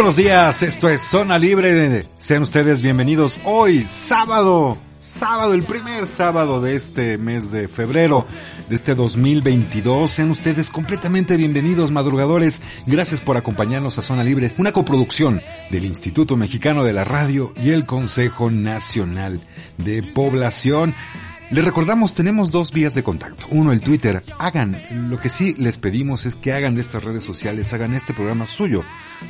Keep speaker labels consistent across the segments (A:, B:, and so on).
A: Buenos días, esto es Zona Libre. Sean ustedes bienvenidos hoy, sábado, sábado, el primer sábado de este mes de febrero de este 2022. Sean ustedes completamente bienvenidos, madrugadores. Gracias por acompañarnos a Zona Libre, una coproducción del Instituto Mexicano de la Radio y el Consejo Nacional de Población. Les recordamos, tenemos dos vías de contacto. Uno, el Twitter. Hagan, lo que sí les pedimos es que hagan de estas redes sociales, hagan este programa suyo.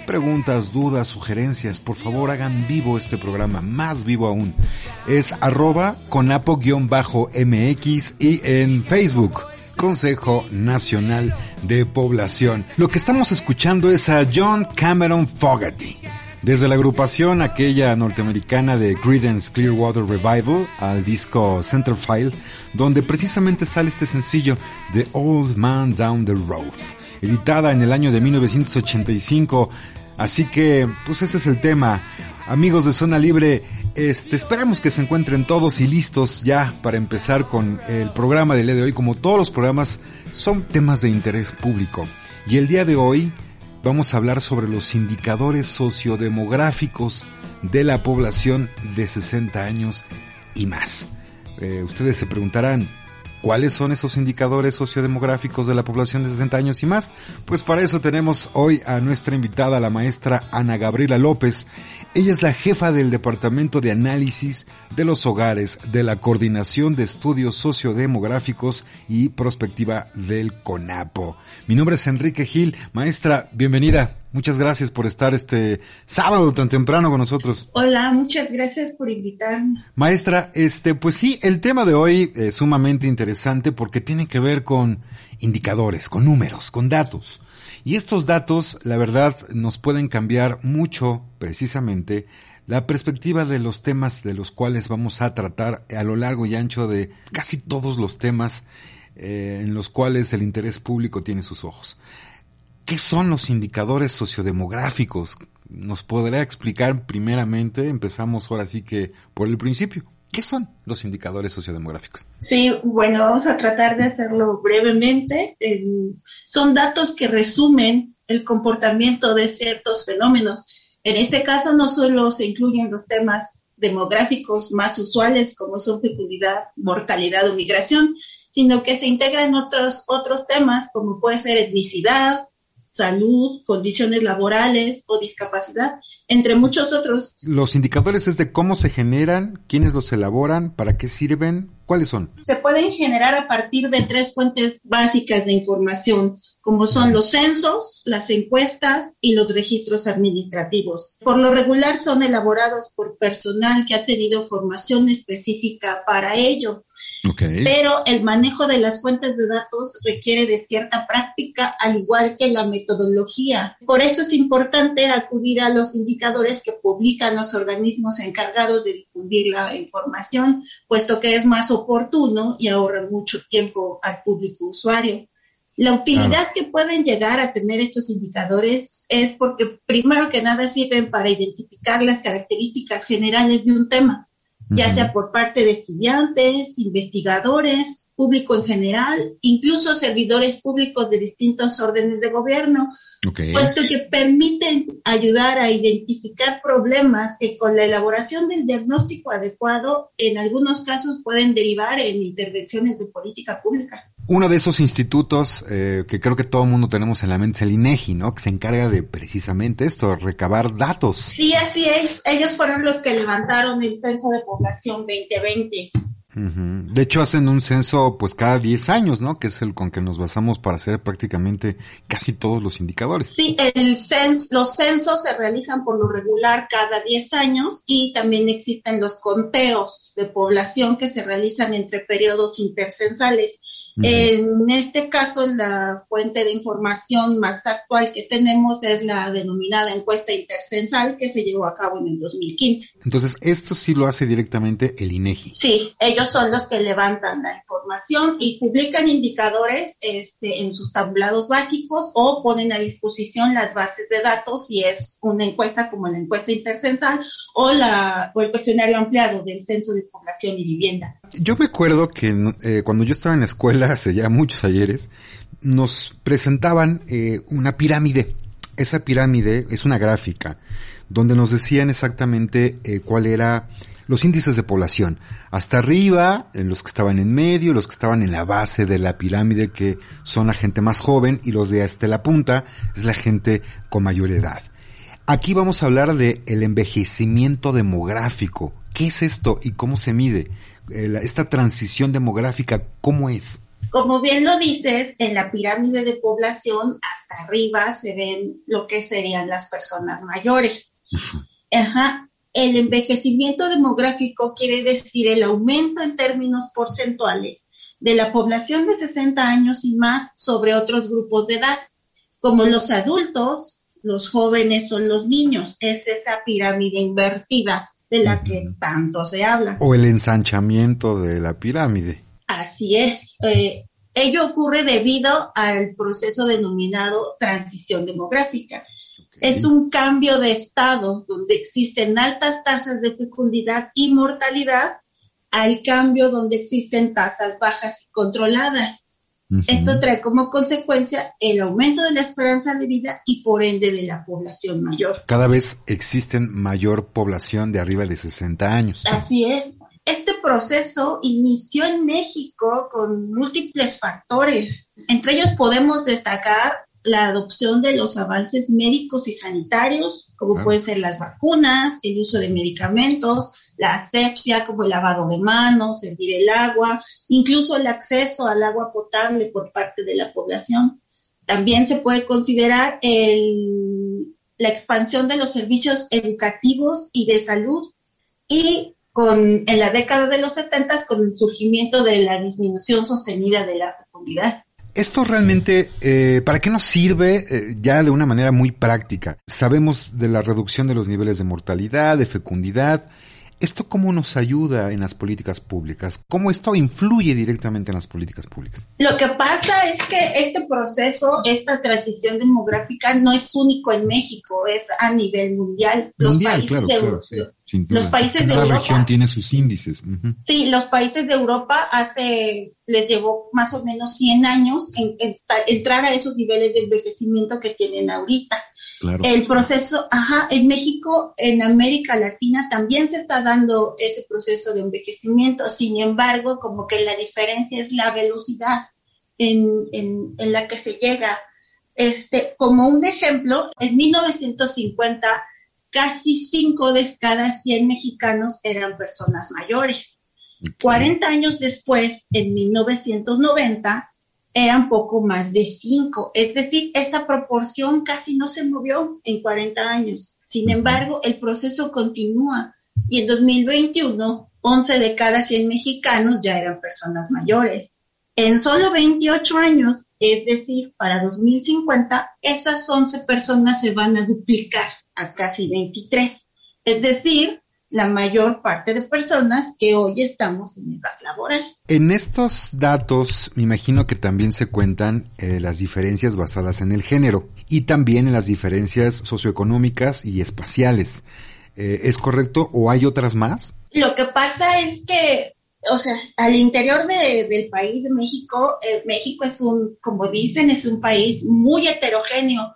A: Preguntas, dudas, sugerencias, por favor hagan vivo este programa, más vivo aún. Es arroba conapo-mx y en Facebook. Consejo Nacional de Población. Lo que estamos escuchando es a John Cameron Fogarty. Desde la agrupación aquella norteamericana de Creedence Clearwater Revival al disco Centerfile, donde precisamente sale este sencillo The Old Man Down the Road, editada en el año de 1985. Así que, pues ese es el tema. Amigos de Zona Libre, este, esperamos que se encuentren todos y listos ya para empezar con el programa del día de hoy. Como todos los programas, son temas de interés público. Y el día de hoy, vamos a hablar sobre los indicadores sociodemográficos de la población de 60 años y más. Eh, ustedes se preguntarán, ¿cuáles son esos indicadores sociodemográficos de la población de 60 años y más? Pues para eso tenemos hoy a nuestra invitada, la maestra Ana Gabriela López. Ella es la jefa del Departamento de Análisis de los Hogares de la Coordinación de Estudios Sociodemográficos y Prospectiva del CONAPO. Mi nombre es Enrique Gil. Maestra, bienvenida. Muchas gracias por estar este sábado tan temprano con nosotros.
B: Hola, muchas gracias por invitarme.
A: Maestra, este, pues sí, el tema de hoy es sumamente interesante porque tiene que ver con indicadores, con números, con datos. Y estos datos, la verdad, nos pueden cambiar mucho, precisamente, la perspectiva de los temas de los cuales vamos a tratar a lo largo y ancho de casi todos los temas eh, en los cuales el interés público tiene sus ojos. ¿Qué son los indicadores sociodemográficos? ¿Nos podrá explicar primeramente? Empezamos ahora sí que por el principio. ¿Qué son los indicadores sociodemográficos?
B: Sí, bueno, vamos a tratar de hacerlo brevemente. son datos que resumen el comportamiento de ciertos fenómenos. En este caso no solo se incluyen los temas demográficos más usuales como son fecundidad, mortalidad o migración, sino que se integran otros, otros temas como puede ser etnicidad, salud, condiciones laborales o discapacidad, entre muchos otros.
A: Los indicadores es de cómo se generan, quiénes los elaboran, para qué sirven, cuáles son.
B: Se pueden generar a partir de tres fuentes básicas de información como son los censos, las encuestas y los registros administrativos. Por lo regular son elaborados por personal que ha tenido formación específica para ello. Pero el manejo de las fuentes de datos requiere de cierta práctica, al igual que la metodología. Por eso es importante acudir a los indicadores que publican los organismos encargados de difundir la información, puesto que es más oportuno y ahorra mucho tiempo al público usuario. La utilidad que pueden llegar a tener estos indicadores es porque primero que nada sirven para identificar las características generales de un tema, ya sea por parte de estudiantes, investigadores, público en general, incluso servidores públicos de distintos órdenes de gobierno, puesto que permiten ayudar a identificar problemas que con la elaboración del diagnóstico adecuado en algunos casos pueden derivar en intervenciones de política pública.
A: Uno de esos institutos eh, que creo que todo el mundo tenemos en la mente es el INEGI, ¿no? Que se encarga de precisamente esto, recabar datos.
B: Sí, así es. Ellos fueron los que levantaron el Censo de Población 2020.
A: De hecho, hacen un censo pues cada 10 años, ¿no? Que es el con que nos basamos para hacer prácticamente casi todos los indicadores.
B: Sí, el cens los censos se realizan por lo regular cada 10 años y también existen los conteos de población que se realizan entre periodos intercensales. En este caso, la fuente de información más actual que tenemos es la denominada encuesta intercensal que se llevó a cabo en el 2015.
A: Entonces, esto sí lo hace directamente el INEGI.
B: Sí, ellos son los que levantan la información y publican indicadores este, en sus tabulados básicos o ponen a disposición las bases de datos si es una encuesta como la encuesta intercensal o, la, o el cuestionario ampliado del Censo de Población y Vivienda.
A: Yo me acuerdo que eh, cuando yo estaba en la escuela, hace ya muchos ayeres, nos presentaban eh, una pirámide. Esa pirámide es una gráfica donde nos decían exactamente eh, cuál era los índices de población. Hasta arriba, los que estaban en medio, los que estaban en la base de la pirámide, que son la gente más joven, y los de hasta la punta es la gente con mayor edad. Aquí vamos a hablar de el envejecimiento demográfico. ¿Qué es esto y cómo se mide? Eh, esta transición demográfica, ¿cómo es?
B: Como bien lo dices, en la pirámide de población, hasta arriba se ven lo que serían las personas mayores. Ajá. El envejecimiento demográfico quiere decir el aumento en términos porcentuales de la población de 60 años y más sobre otros grupos de edad, como los adultos, los jóvenes o los niños. Es esa pirámide invertida de la que tanto se habla.
A: O el ensanchamiento de la pirámide.
B: Así es. Eh, ello ocurre debido al proceso denominado transición demográfica. Es un cambio de estado donde existen altas tasas de fecundidad y mortalidad al cambio donde existen tasas bajas y controladas. Esto trae como consecuencia el aumento de la esperanza de vida y por ende de la población mayor.
A: Cada vez existen mayor población de arriba de 60 años.
B: Así es. Este proceso inició en México con múltiples factores. Entre ellos podemos destacar la adopción de los avances médicos y sanitarios, como pueden ser las vacunas, el uso de medicamentos, la asepsia, como el lavado de manos, servir el agua, incluso el acceso al agua potable por parte de la población. También se puede considerar el, la expansión de los servicios educativos y de salud y con, en la década de los 70 con el surgimiento de la disminución sostenida de la fecundidad.
A: Esto realmente, eh, ¿para qué nos sirve eh, ya de una manera muy práctica? Sabemos de la reducción de los niveles de mortalidad, de fecundidad, ¿Esto cómo nos ayuda en las políticas públicas? ¿Cómo esto influye directamente en las políticas públicas?
B: Lo que pasa es que este proceso, esta transición demográfica no es único en México, es a nivel mundial.
A: Los mundial, países claro,
B: de, Los países
A: de
B: Europa.
A: región tiene sus índices.
B: Sí, los países de Europa hace, les llevó más o menos 100 años en entrar a esos niveles de envejecimiento que tienen ahorita el proceso, ajá, en México, en América Latina también se está dando ese proceso de envejecimiento, sin embargo, como que la diferencia es la velocidad en, en, en la que se llega. Este, como un ejemplo, en 1950 casi 5 de cada 100 mexicanos eran personas mayores. 40 años después, en 1990, eran poco más de 5. Es decir, esta proporción casi no se movió en 40 años. Sin embargo, el proceso continúa y en 2021, 11 de cada 100 mexicanos ya eran personas mayores. En solo 28 años, es decir, para 2050, esas 11 personas se van a duplicar a casi 23. Es decir, la mayor parte de personas que hoy estamos en edad laboral.
A: En estos datos, me imagino que también se cuentan eh, las diferencias basadas en el género y también en las diferencias socioeconómicas y espaciales. Eh, ¿Es correcto o hay otras más?
B: Lo que pasa es que, o sea, al interior del país de México, eh, México es un, como dicen, es un país muy heterogéneo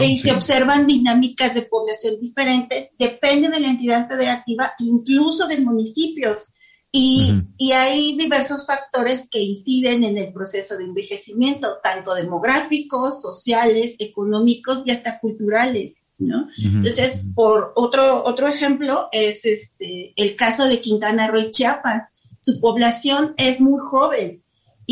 B: y se observan dinámicas de población diferentes, depende de la entidad federativa, incluso de municipios. Y, y, hay diversos factores que inciden en el proceso de envejecimiento, tanto demográficos, sociales, económicos y hasta culturales, ¿no? Entonces, por otro, otro ejemplo es este, el caso de Quintana Roo y Chiapas. Su población es muy joven,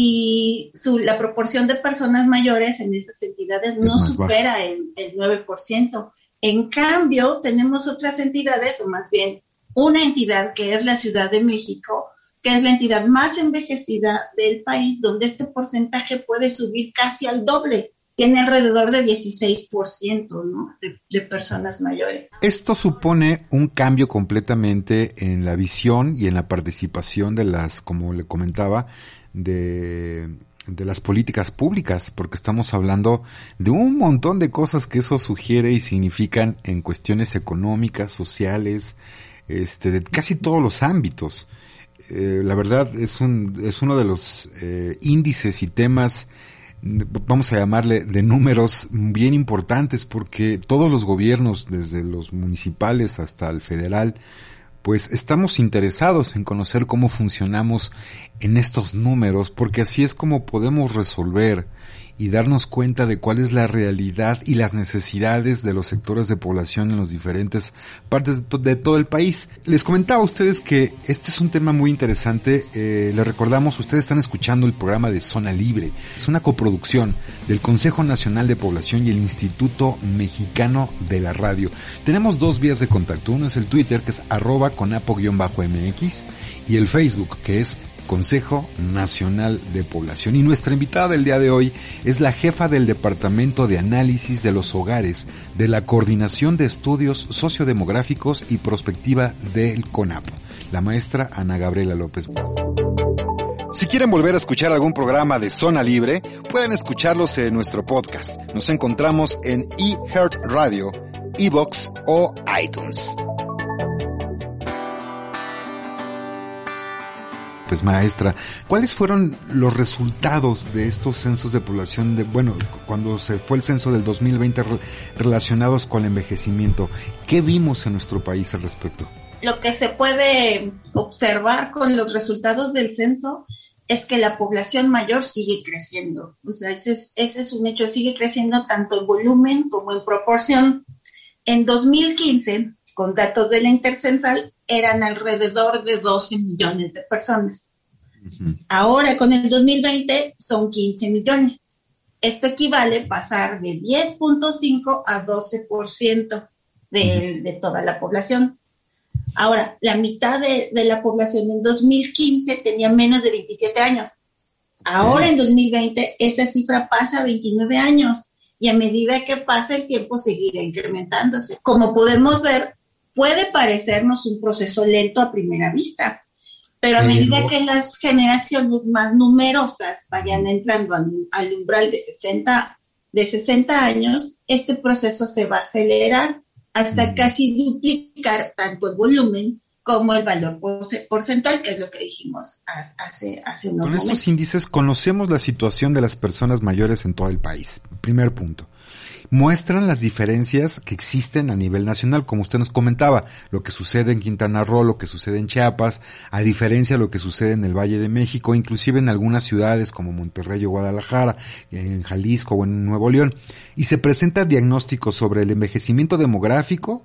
B: y su, la proporción de personas mayores en esas entidades no supera el, el 9%. En cambio, tenemos otras entidades, o más bien una entidad que es la Ciudad de México, que es la entidad más envejecida del país, donde este porcentaje puede subir casi al doble. Tiene alrededor de 16% ¿no? de, de personas mayores.
A: Esto supone un cambio completamente en la visión y en la participación de las, como le comentaba, de, de las políticas públicas, porque estamos hablando de un montón de cosas que eso sugiere y significan en cuestiones económicas, sociales, este, de casi todos los ámbitos. Eh, la verdad es, un, es uno de los eh, índices y temas, vamos a llamarle, de números bien importantes, porque todos los gobiernos, desde los municipales hasta el federal, pues estamos interesados en conocer cómo funcionamos en estos números, porque así es como podemos resolver y darnos cuenta de cuál es la realidad y las necesidades de los sectores de población en las diferentes partes de, todo el país. Les comentaba a ustedes que este es un tema muy interesante. Eh, les recordamos, ustedes están escuchando el programa de Zona Libre. Es una coproducción del Consejo Nacional de Población y el Instituto Mexicano de la Radio. Tenemos dos vías de contacto. Uno es el Twitter, que es arroba conapo-mx, y el Facebook, que es Consejo Nacional de Población. Y nuestra invitada del día de hoy es la jefa del Departamento de Análisis de los Hogares de la Coordinación de Estudios Sociodemográficos y Prospectiva del CONAP, la maestra Ana Gabriela López. Si quieren volver a escuchar algún programa de Zona Libre, pueden escucharlos en nuestro podcast. Nos encontramos en eHeart Radio, Evox o iTunes. Pues maestra, ¿cuáles fueron los resultados de estos censos de población de, bueno, cuando se fue el censo del 2020 relacionados con el envejecimiento? ¿Qué vimos en nuestro país al respecto?
B: Lo que se puede observar con los resultados del censo es que la población mayor sigue creciendo. O sea, ese es, ese es un hecho, sigue creciendo tanto en volumen como en proporción. En 2015, con datos de la Intercensal, eran alrededor de 12 millones de personas. Ahora, con el 2020, son 15 millones. Esto equivale a pasar de 10.5 a 12% de, de toda la población. Ahora, la mitad de, la población en 2015 tenía menos de 27 años. Ahora, en 2020, esa cifra pasa a 29 años y a medida que pasa el tiempo seguirá incrementándose. Como podemos ver, puede parecernos un proceso lento a primera vista, pero a medida que las generaciones más numerosas vayan entrando al, umbral de 60, de 60 años, este proceso se va a acelerar hasta casi duplicar tanto el volumen como el valor porcentual, que es lo que dijimos hace, hace unos
A: Con estos índices conocemos la situación de las personas mayores en todo el país. Primer punto muestran las diferencias que existen a nivel nacional, como usted nos comentaba, lo que sucede en Quintana Roo, lo que sucede en Chiapas, a diferencia de lo que sucede en el Valle de México, inclusive en algunas ciudades como Monterrey o Guadalajara, en Jalisco o en Nuevo León, y se presenta diagnósticos sobre el envejecimiento demográfico,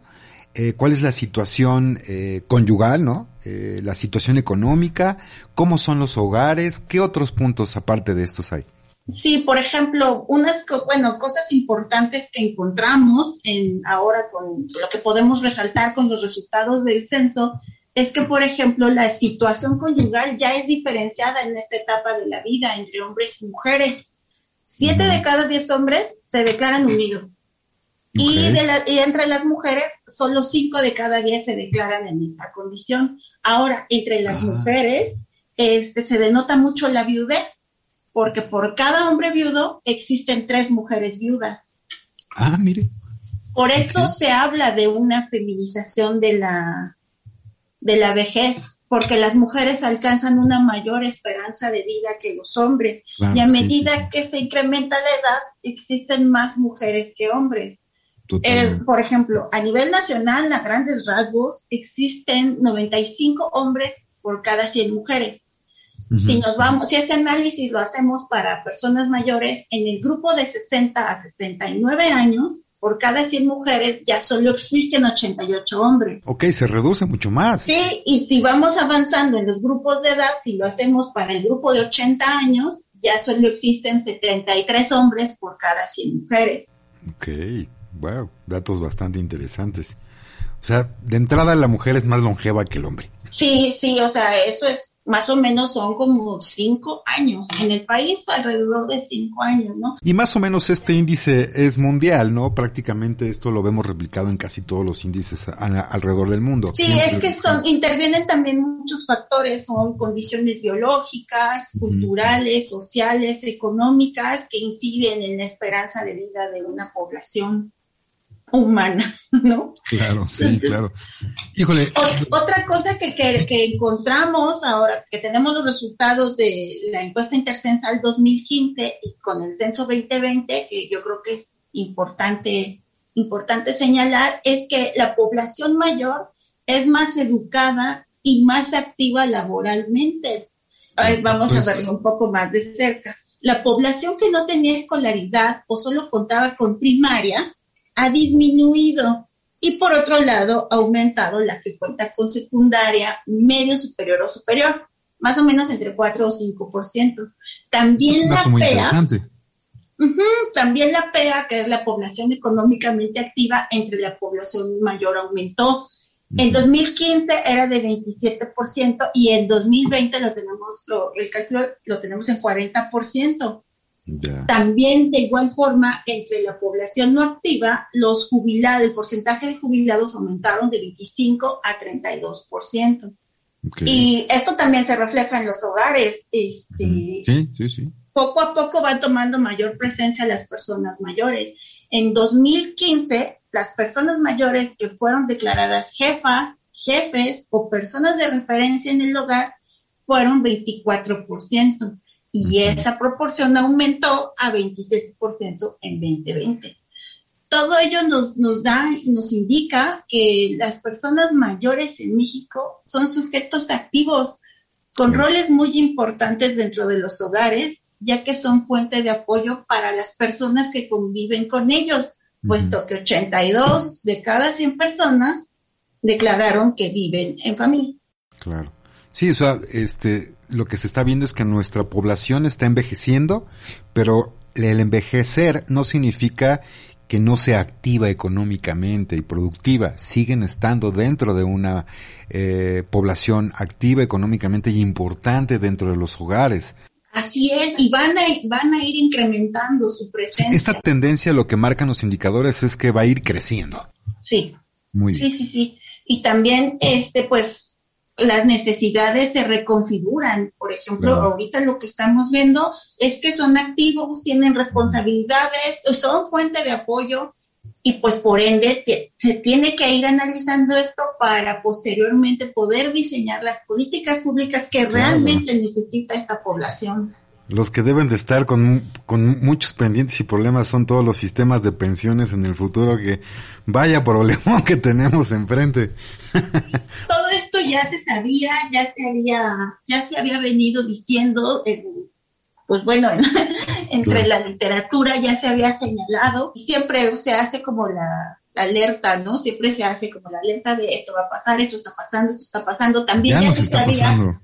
A: eh, cuál es la situación eh, conyugal, ¿no? Eh, la situación económica, cómo son los hogares, qué otros puntos aparte de estos hay.
B: Sí, por ejemplo, unas bueno, cosas importantes que encontramos en ahora con lo que podemos resaltar con los resultados del censo es que, por ejemplo, la situación conyugal ya es diferenciada en esta etapa de la vida entre hombres y mujeres. Siete de cada diez hombres se declaran unidos. Y, de y entre las mujeres, solo cinco de cada diez se declaran en esta condición. Ahora, entre las mujeres, este, se denota mucho la viudez porque por cada hombre viudo existen tres mujeres viudas.
A: Ah, mire.
B: Por eso se habla de una feminización de la, de la vejez, porque las mujeres alcanzan una mayor esperanza de vida que los hombres. y a medida que se incrementa la edad, existen más mujeres que hombres. por ejemplo, a nivel nacional, a grandes rasgos, existen 95 hombres por cada 100 mujeres. Si nos vamos, si este análisis lo hacemos para personas mayores, en el grupo de 60 a 69 años, por cada 100 mujeres ya solo existen 88 hombres.
A: Ok, se reduce mucho más.
B: Sí, y si vamos avanzando en los grupos de edad, si lo hacemos para el grupo de 80 años, ya solo existen 73 hombres por cada 100 mujeres.
A: Ok, wow, datos bastante interesantes. O sea, de entrada la mujer es más longeva que el hombre.
B: Sí, sí, o sea, eso es más o menos son como cinco años. En el país alrededor de cinco años, ¿no?
A: Y más o menos este índice es mundial, ¿no? Prácticamente esto lo vemos replicado en casi todos los índices alrededor del mundo.
B: Sí, es que son, intervienen también muchos factores, son condiciones biológicas, culturales, sociales, económicas, que inciden en la esperanza de vida de una población humana, ¿no?
A: Claro, sí, claro. Híjole.
B: otra cosa que, que, encontramos ahora que tenemos los resultados de la encuesta intercensal 2015 y con el censo 2020, que yo creo que es importante, importante señalar, es que la población mayor es más educada y más activa laboralmente. vamos a pues verlo un poco más de cerca. La población que no tenía escolaridad o solo contaba con primaria, ha disminuido y por otro lado ha aumentado la que cuenta con secundaria, medio superior o superior, más o menos entre 4 o 5%. También la PEA, también la PEA, que es la población económicamente activa entre la población mayor, aumentó. En 2015 era de 27% y en 2020 lo tenemos, el cálculo lo tenemos en 40%. También de igual forma, entre la población no activa, los jubilados, el porcentaje de jubilados aumentaron de 25 a 32%. Y esto también se refleja en los hogares. Este,
A: sí, sí, sí.
B: Poco a poco van tomando mayor presencia las personas mayores. En 2015, las personas mayores que fueron declaradas jefas, jefes o personas de referencia en el hogar fueron 24% y esa proporción aumentó a 27% en 2020. Todo ello nos, nos da y nos indica que las personas mayores en México son sujetos activos con roles muy importantes dentro de los hogares, ya que son fuente de apoyo para las personas que conviven con ellos, puesto que 82 de cada 100 personas declararon que viven en familia.
A: Claro. Sí, o sea, este, lo que se está viendo es que nuestra población está envejeciendo, pero el envejecer no significa que no sea activa económicamente y productiva, siguen estando dentro de una eh, población activa económicamente y importante dentro de los hogares.
B: Así es, y van a, van a ir incrementando su presencia.
A: esta tendencia lo que marcan los indicadores es que va a ir creciendo.
B: Sí. Muy bien. Sí, sí, sí. Y también, este, pues, las necesidades se reconfiguran. Por ejemplo, ahorita lo que estamos viendo es que son activos, tienen responsabilidades, son fuente de apoyo, y pues por ende se tiene que ir analizando esto para posteriormente poder diseñar las políticas públicas que realmente necesita esta población.
A: Los que deben de estar con, con, muchos pendientes y problemas son todos los sistemas de pensiones en el futuro que vaya problema que tenemos enfrente.
B: Todo esto ya se sabía, ya se había, ya se había venido diciendo pues bueno, entre la literatura ya se había señalado y siempre se hace como la, alerta, ¿no? Siempre se hace como la alerta de esto va a pasar, esto está pasando, esto está pasando. También
A: ya, se está pasando.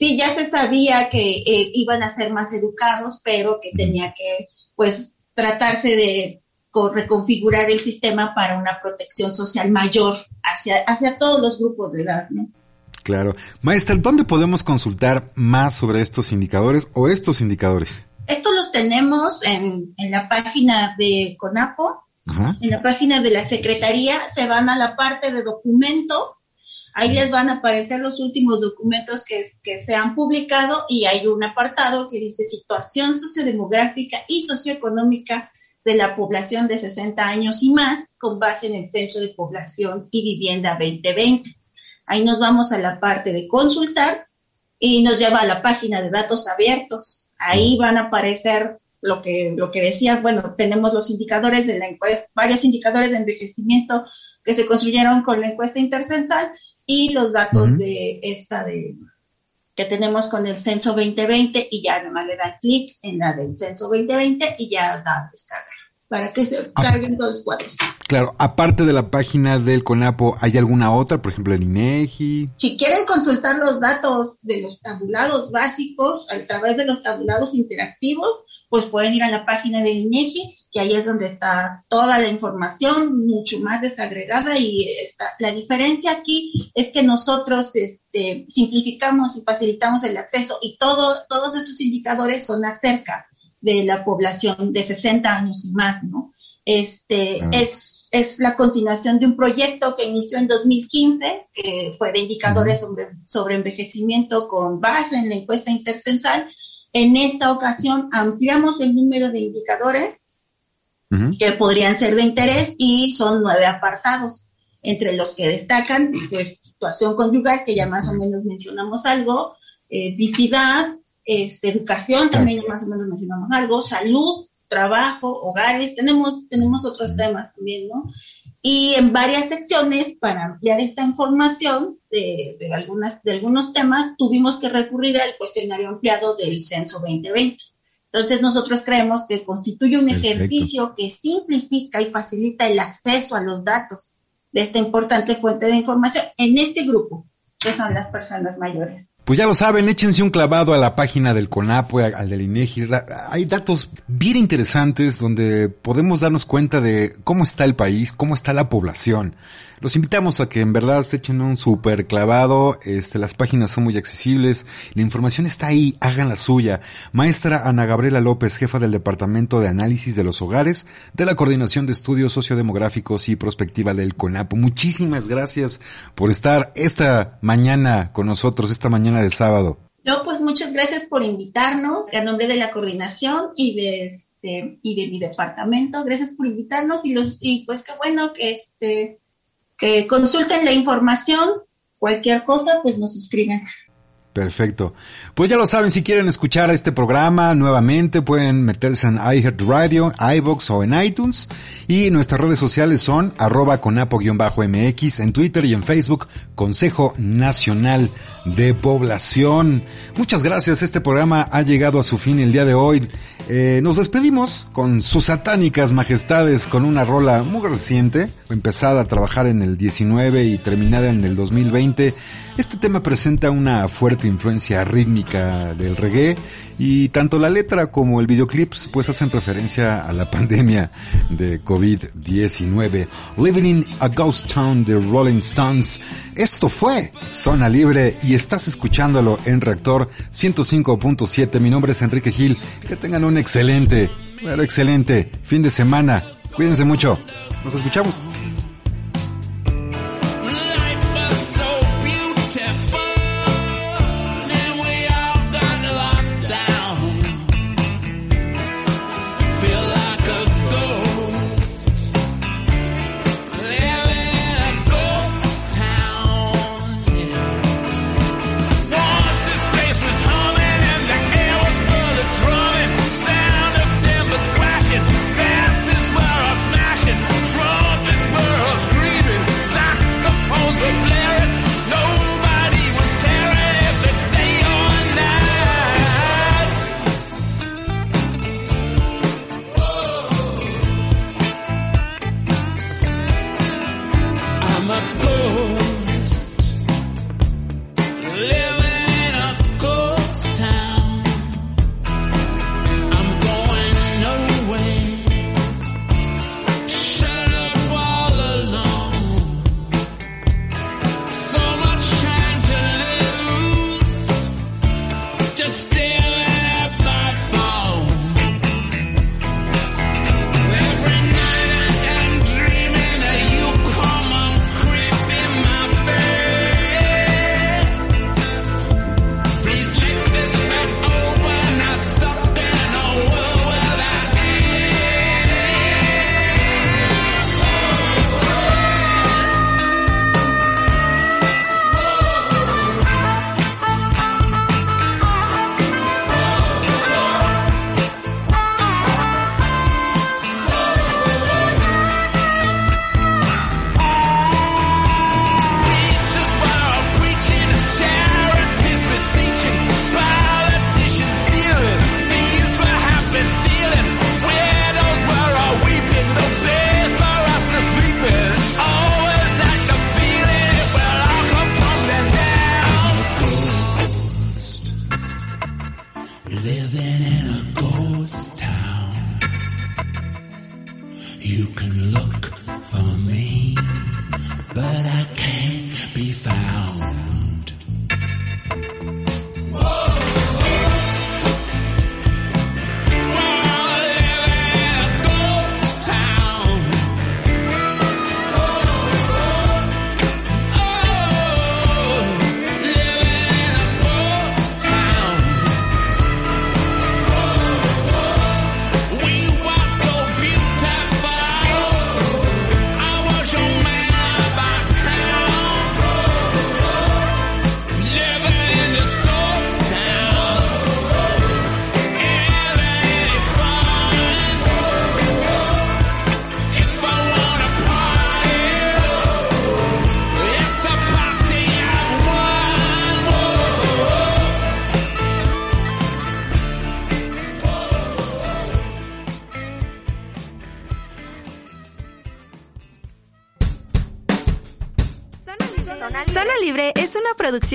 B: Sí, ya se sabía que eh, iban a ser más educados, pero que tenía que, pues, tratarse de reconfigurar el sistema para una protección social mayor hacia, hacia todos los grupos de edad, ¿no?
A: Claro. Maestra, ¿dónde podemos consultar más sobre estos indicadores o estos indicadores?
B: Estos los tenemos en, la página de CONAPO, en la página de la Secretaría, se van a la parte de documentos, ahí les van a aparecer los últimos documentos que, se han publicado y hay un apartado que dice situación sociodemográfica y socioeconómica de la población de 60 años y más con base en el Censo de Población y Vivienda 2020. Ahí nos vamos a la parte de consultar y nos lleva a la página de datos abiertos. Ahí van a aparecer lo que, lo que decía, bueno, tenemos los indicadores de la encuesta, varios indicadores de envejecimiento que se construyeron con la encuesta intercensal y los datos de esta de que tenemos con el censo 2020 y ya nomás le dan clic en la del censo 2020 y ya da descarga para que se ah. carguen todos los cuadros.
A: Claro, aparte de la página del CONAPO, ¿hay alguna otra? Por ejemplo, el INEGI.
B: Si quieren consultar los datos de los tabulados básicos a través de los tabulados interactivos, pues pueden ir a la página del INEGI, que ahí es donde está toda la información, mucho más desagregada y está. la diferencia aquí es que nosotros este, simplificamos y facilitamos el acceso y todo, todos estos indicadores son acerca de la población de 60 años y más, ¿no? Este, ah. es, es la continuación de un proyecto que inició en 2015, que fue de indicadores sobre, sobre envejecimiento con base en la encuesta intercensal. En esta ocasión ampliamos el número de indicadores que podrían ser de interés y son nueve apartados, entre los que destacan pues, situación conyugal, que ya más o menos mencionamos algo, eh, este, educación, también más o menos mencionamos algo, salud, trabajo, hogares, tenemos, tenemos otros temas también, ¿no? Y en varias secciones, para ampliar esta información de, de, algunas, de algunos temas, tuvimos que recurrir al cuestionario ampliado del Censo 2020. Entonces nosotros creemos que constituye un ejercicio que simplifica y facilita el acceso a los datos de esta importante fuente de información en este grupo, que son las personas mayores.
A: Pues ya lo saben, échense un clavado a la página del CONAPO, al del INEGI. Hay datos bien interesantes donde podemos darnos cuenta de cómo está el país, cómo está la población. Los invitamos a que en verdad se echen un super clavado, este, las páginas son muy accesibles, la información está ahí, hagan la suya. Maestra Ana Gabriela López, jefa del Departamento de Análisis de los Hogares, de la Coordinación de Estudios Sociodemográficos y Prospectiva del CONAPO. Muchísimas gracias por estar esta mañana con nosotros, esta mañana de sábado.
B: No, pues muchas gracias por invitarnos a nombre de la coordinación y de este y de mi departamento. Gracias por invitarnos y los y pues qué bueno que este que consulten la información, cualquier cosa, pues nos escriben.
A: Perfecto. Pues ya lo saben, si quieren escuchar este programa nuevamente, pueden meterse en iHeartRadio, iVox o en iTunes. Y nuestras redes sociales son arroba conapo-mx en Twitter y en Facebook, Consejo Nacional de Población. Muchas gracias, este programa ha llegado a su fin el día de hoy. Eh, nos despedimos con sus satánicas majestades con una rola muy reciente, empezada a trabajar en el 19 y terminada en el 2020. Este tema presenta una fuerte influencia rítmica del reggae y tanto la letra como el videoclip pues hacen referencia a la pandemia de COVID-19. Living in a Ghost Town de Rolling Stones. Esto fue Zona Libre y estás escuchándolo en Reactor 105.7. Mi nombre es Enrique Gil. Que tengan un excelente, pero excelente fin de semana. Cuídense mucho. Nos escuchamos.